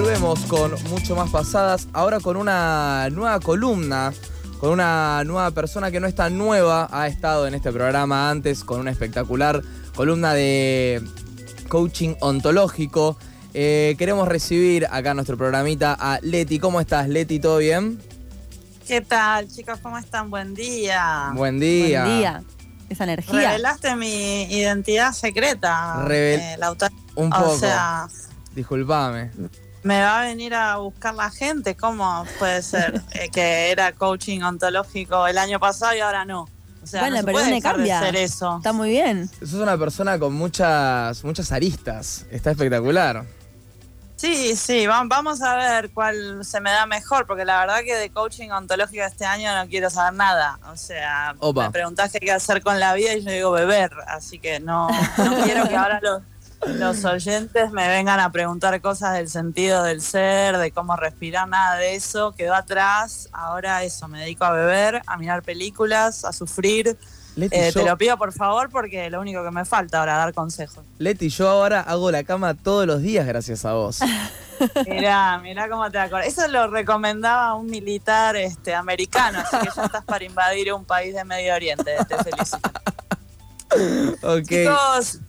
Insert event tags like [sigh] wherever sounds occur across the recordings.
Volvemos con mucho más pasadas, ahora con una nueva columna, con una nueva persona que no está nueva, ha estado en este programa antes con una espectacular columna de coaching ontológico. Eh, queremos recibir acá en nuestro programita a Leti. ¿Cómo estás, Leti? ¿Todo bien? ¿Qué tal, chicos? ¿Cómo están? Buen día. Buen día. Buen día. Esa energía. Revelaste mi identidad secreta. Revel- eh, Lautaro. Un poco. O sea, Disculpame. Me va a venir a buscar la gente. ¿Cómo puede ser [laughs] eh, que era coaching ontológico el año pasado y ahora no? O sea, bueno, no se pero puede ¿dónde dejar cambia? de ser eso. Está muy bien. Sos una persona con muchas, muchas aristas. Está espectacular. Sí, sí, va- vamos a ver cuál se me da mejor, porque la verdad que de coaching ontológico este año no quiero saber nada. O sea, Opa. me preguntás qué hay que hacer con la vida y yo digo beber, así que no, no quiero que ahora los, los oyentes me vengan a preguntar cosas del sentido del ser, de cómo respirar, nada de eso, quedó atrás. Ahora eso, me dedico a beber, a mirar películas, a sufrir. Leti, Eh, yo, Te lo pido por favor porque lo único que me falta ahora dar consejos. Leti, yo ahora hago la cama todos los días gracias a vos. [laughs] Mirá, mirá cómo te acuerdas. Eso lo recomendaba un militar este, americano, así que ya estás para invadir un país de Medio Oriente. Te felicito. [laughs] ok. Chicos,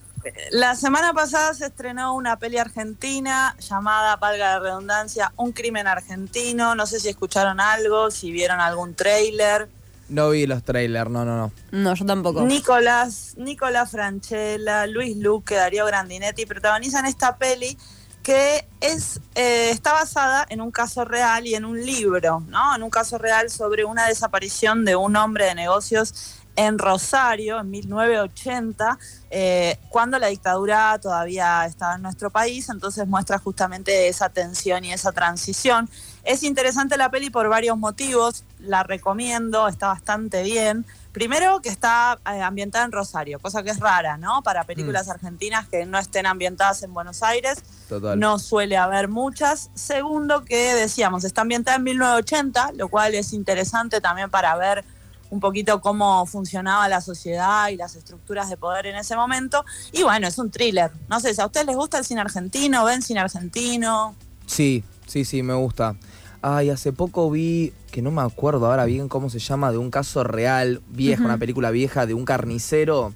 la semana pasada se estrenó una peli argentina llamada, valga la redundancia, Un crimen argentino. No sé si escucharon algo, si vieron algún tráiler. No vi los trailers, no, no, no. No, yo tampoco. Nicolás, Nicolás Franchella, Luis Luque, Darío Grandinetti protagonizan esta peli que es eh, está basada en un caso real y en un libro, ¿no? En un caso real sobre una desaparición de un hombre de negocios en Rosario en 1980, eh, cuando la dictadura todavía estaba en nuestro país, entonces muestra justamente esa tensión y esa transición. Es interesante la peli por varios motivos, la recomiendo, está bastante bien. Primero que está eh, ambientada en Rosario, cosa que es rara, ¿no? Para películas argentinas que no estén ambientadas en Buenos Aires, Total. no suele haber muchas. Segundo que decíamos, está ambientada en 1980, lo cual es interesante también para ver un poquito cómo funcionaba la sociedad y las estructuras de poder en ese momento. Y bueno, es un thriller. No sé, si a ustedes les gusta el cine argentino, ven cine argentino. Sí, sí, sí, me gusta. Ay, hace poco vi, que no me acuerdo ahora bien cómo se llama, de un caso real, vieja, una película vieja de un carnicero.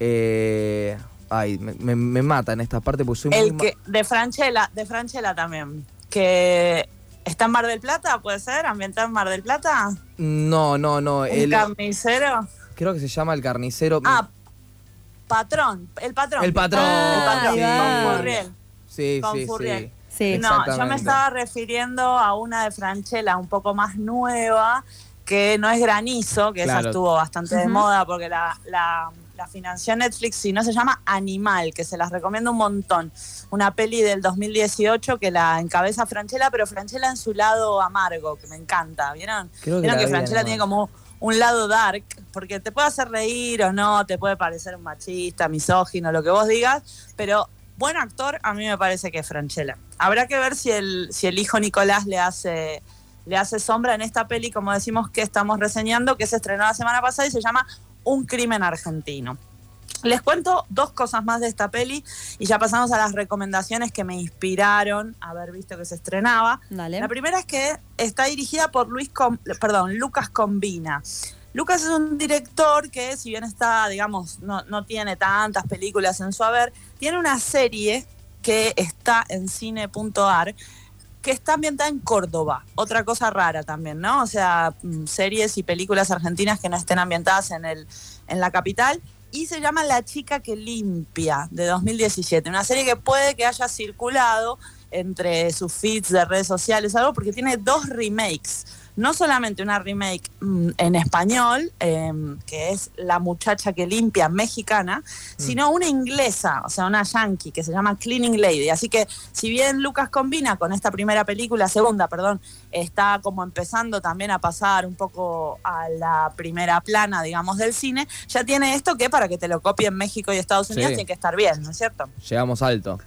Eh, ay, me, me- me mata en esta parte porque soy muy... El ma- que, de Franchella, de Franchella también. Que está en Mar del Plata, ¿puede ser? ¿Ambientado en Mar del Plata? No, no, no. ¿Un el- carnicero? creo que se llama El Carnicero. Ah, patrón, el patrón. El patrón. El patrón, sí. con Furriel. Sí, con sí, Furriel. sí. Sí. No, yo me estaba refiriendo a una de Franchella un poco más nueva, que no es Granizo, que Claro. esa estuvo bastante de moda porque la, la, la financió Netflix, sino se llama Animal, que se las recomiendo un montón. Una peli del 2018 que la encabeza Franchella, pero Franchella en su lado amargo, que me encanta, ¿vieron? Creo que Vieron que vi, Franchella tiene como un lado dark, porque te puede hacer reír o no, te puede parecer un machista, misógino, lo que vos digas, pero buen actor a mí me parece que es Franchella. Habrá que ver si el, si el hijo Nicolás le hace, le hace sombra en esta peli, como decimos que estamos reseñando, que se estrenó la semana pasada y se llama Un crimen argentino. Les cuento dos cosas más de esta peli y ya pasamos a las recomendaciones que me inspiraron a haber visto que se estrenaba. Dale. La primera es que está dirigida por Luis Com- perdón, Lucas Combina. Lucas es un director que, si bien está, digamos, no, no tiene tantas películas en su haber, tiene una serie que está en cine.ar que está ambientada en Córdoba. Otra cosa rara también, ¿no? O sea, mm, series y películas argentinas que no estén ambientadas en, el, en la capital. Y se llama La chica que limpia, de 2017. Una serie que puede que haya circulado entre sus feeds de redes sociales algo, porque tiene dos remakes. No solamente una remake mm, en español, em, que es La muchacha que limpia mexicana, sino una inglesa, o sea, una yankee, que se llama Cleaning Lady. Así que si bien Lucas combina con esta primera película, segunda, perdón, está como empezando también a pasar un poco a la primera plana, digamos, del cine, ya tiene esto que para que te lo copien México y Estados Unidos Sí. tiene que estar bien, ¿no es cierto? Llegamos alto.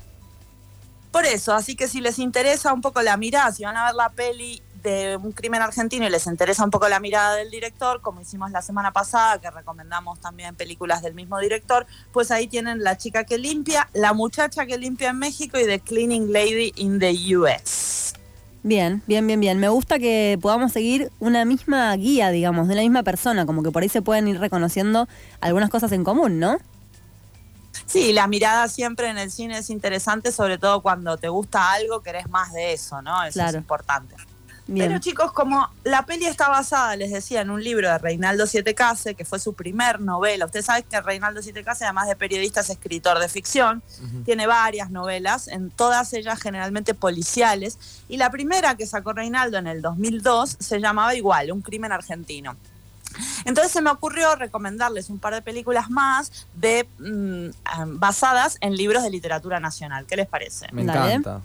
Por eso, así que si les interesa un poco la mirada, si van a ver la peli de un crimen argentino y les interesa un poco la mirada del director, como hicimos la semana pasada, que recomendamos también películas del mismo director, pues ahí tienen La chica que limpia, La muchacha que limpia en México y The Cleaning Lady in the US. Bien, bien, bien, bien. Me gusta que podamos seguir una misma guía, digamos, de la misma persona, como que por ahí se pueden ir reconociendo algunas cosas en común, ¿no? Sí, la mirada siempre en el cine es interesante, sobre todo cuando te gusta algo, querés más de eso, ¿no? Eso es importante. Bien. Pero chicos, como la peli está basada, les decía, en un libro de Reinaldo Siete Case, que fue su primer novela. Ustedes saben que Reinaldo Siete Case, además de periodista, es escritor de ficción. Tiene varias novelas, en todas ellas generalmente policiales. Y la primera que sacó Reinaldo en el 2002 se llamaba igual, Un crimen argentino. Entonces se me ocurrió recomendarles un par de películas más de mm, ah, basadas en libros de literatura nacional. ¿Qué les parece? Me Dale. encanta.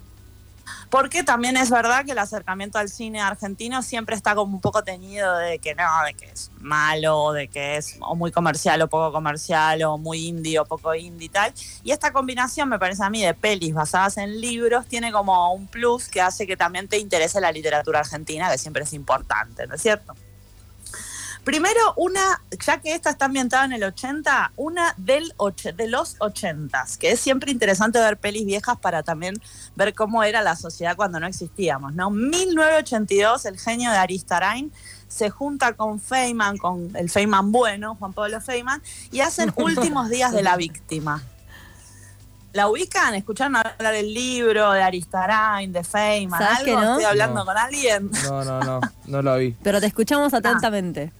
Porque también es verdad que el acercamiento al cine argentino siempre está como un poco teñido de que no, de que es malo, de que es o muy comercial o poco comercial, o muy indie o poco indie y tal. Y esta combinación, me parece a mí, de pelis basadas en libros, tiene como un plus que hace que también te interese la literatura argentina, que siempre es importante, ¿no es cierto? Primero, una, ya que esta está ambientada en el 80, una del och- de los 80, que es siempre interesante ver pelis viejas para también ver cómo era la sociedad cuando no existíamos, ¿no? 1982, el genio de Aristarain se junta con Feynman, con el Feynman bueno, Juan Pablo Feynman, y hacen [laughs] Últimos días de la víctima. ¿La ubican? ¿Escucharon hablar del libro de Aristarain, de Feynman? ¿Sabes ¿Algo? que no? ¿Estoy hablando No. con alguien? No, no, no. No lo vi. Pero te escuchamos atentamente.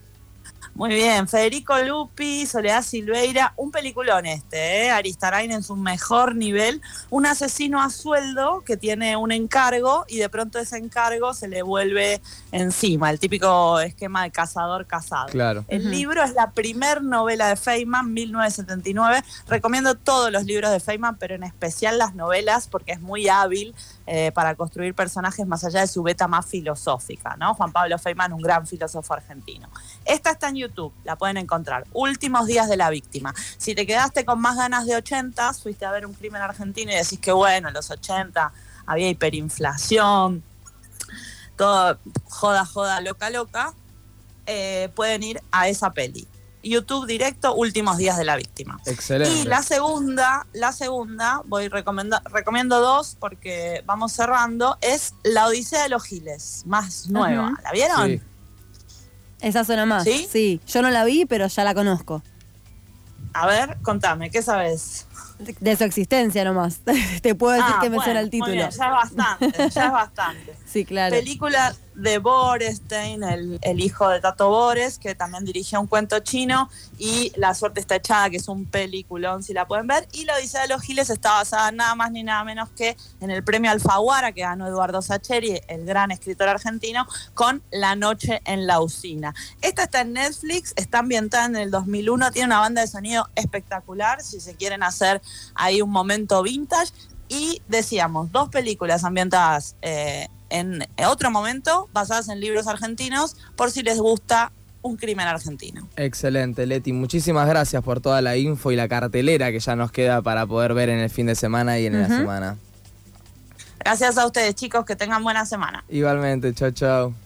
Muy bien, Federico Lupi, Soledad Silveira, un peliculón este, ¿eh? Aristarain en su mejor nivel, un asesino a sueldo que tiene un encargo y de pronto ese encargo se le vuelve encima, el típico esquema de cazador casado. Claro. El libro es la primer novela de Feynman, 1979. Recomiendo todos los libros de Feynman, pero en especial las novelas, porque es muy hábil eh, para construir personajes más allá de su beta más filosófica, ¿no? Juan Pablo Feynman, un gran filósofo argentino. Esta está en YouTube, la pueden encontrar. Últimos días de la víctima. Si te quedaste con más ganas de 80, fuiste a ver un crimen argentino y decís que bueno, en los 80 había hiperinflación, todo joda, joda, loca, loca, eh, pueden ir a esa peli. YouTube directo, últimos días de la víctima. Excelente. Y la segunda, la segunda, voy recomenda, recomiendo dos porque vamos cerrando, es La Odisea de los Giles, más nueva. ¿La vieron? Sí. Esa suena más. ¿Sí? yo no la vi, pero ya la conozco. A ver, contame, ¿qué sabes? De su existencia nomás. [laughs] Te puedo decir Ah, que me bueno, suena el muy título. bien, ya es bastante, ya es [laughs] bastante. Sí, claro. Película de Borestein, el, el hijo de Tato Bores, que también dirigió un cuento chino, y La suerte está echada, que es un peliculón, si la pueden ver. Y La Odisea de los Giles está basada nada más ni nada menos que en el premio Alfaguara que ganó Eduardo Sacheri, el gran escritor argentino, con La noche en la usina. Esta está en Netflix, está ambientada en el 2001, tiene una banda de sonido espectacular, si se quieren hacer ahí un momento vintage. Y decíamos, dos películas ambientadas eh, en otro momento, basadas en libros argentinos, por si les gusta un crimen argentino. Excelente, Leti. Muchísimas gracias por toda la info y la cartelera que ya nos queda para poder ver en el fin de semana y en la semana. Gracias a ustedes, chicos, que tengan buena semana. Igualmente, chao, chao.